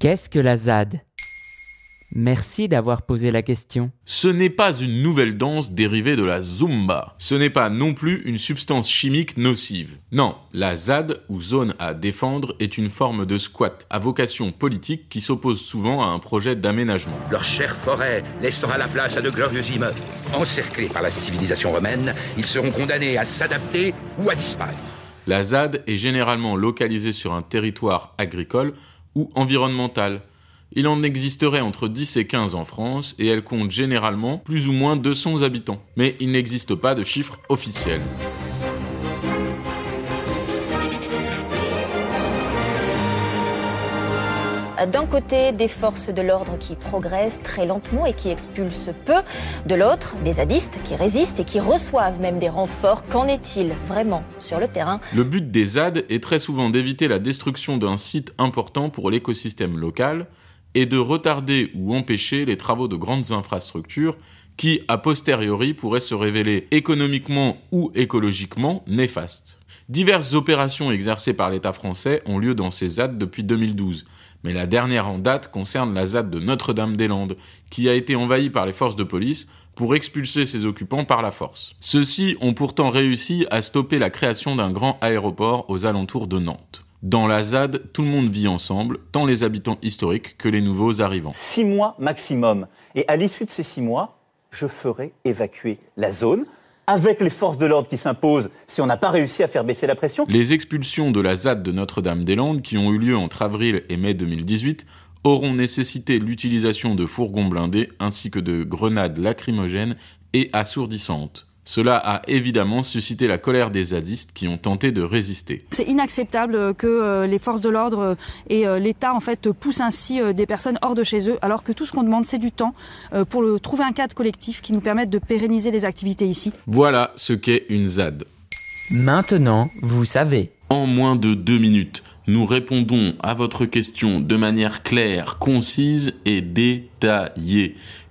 Qu'est-ce que la ZAD? Merci d'avoir posé la question. Ce n'est pas une nouvelle danse dérivée de la Zumba. Ce n'est pas non plus une substance chimique nocive. Non, la ZAD, ou zone à défendre, est une forme de squat à vocation politique qui s'oppose souvent à un projet d'aménagement. Leur chère forêt laissera la place à de glorieux immeubles. Encerclés par la civilisation romaine, ils seront condamnés à s'adapter ou à disparaître. La ZAD est généralement localisée sur un territoire agricole ou environnemental. Il en existerait entre 10 et 15 en France et elle compte généralement plus ou moins 200 habitants. Mais il n'existe pas de chiffre officiel. D'un côté, des forces de l'ordre qui progressent très lentement et qui expulsent peu. De l'autre, des zadistes qui résistent et qui reçoivent même des renforts. Qu'en est-il vraiment sur le terrain? Le but des ZAD est très souvent d'éviter la destruction d'un site important pour l'écosystème local et de retarder ou empêcher les travaux de grandes infrastructures qui, a posteriori, pourraient se révéler économiquement ou écologiquement néfastes. Diverses opérations exercées par l'État français ont lieu dans ces ZAD depuis 2012, mais la dernière en date concerne la ZAD de Notre-Dame-des-Landes, qui a été envahie par les forces de police pour expulser ses occupants par la force. Ceux-ci ont pourtant réussi à stopper la création d'un grand aéroport aux alentours de Nantes. Dans la ZAD, tout le monde vit ensemble, tant les habitants historiques que les nouveaux arrivants. Six mois maximum. Et à l'issue de ces six mois, je ferai évacuer la zone avec les forces de l'ordre qui s'imposent si on n'a pas réussi à faire baisser la pression. Les expulsions de la ZAD de Notre-Dame-des-Landes, qui ont eu lieu entre avril et mai 2018, auront nécessité l'utilisation de fourgons blindés ainsi que de grenades lacrymogènes et assourdissantes. Cela a évidemment suscité la colère des zadistes qui ont tenté de résister. C'est inacceptable que euh, les forces de l'ordre et euh, l'État en fait poussent ainsi euh, des personnes hors de chez eux, alors que tout ce qu'on demande c'est du temps pour le, trouver un cadre collectif qui nous permette de pérenniser les activités ici. Voilà ce qu'est une ZAD. Maintenant, vous savez. En moins de deux minutes, nous répondons à votre question de manière claire, concise et détaillée.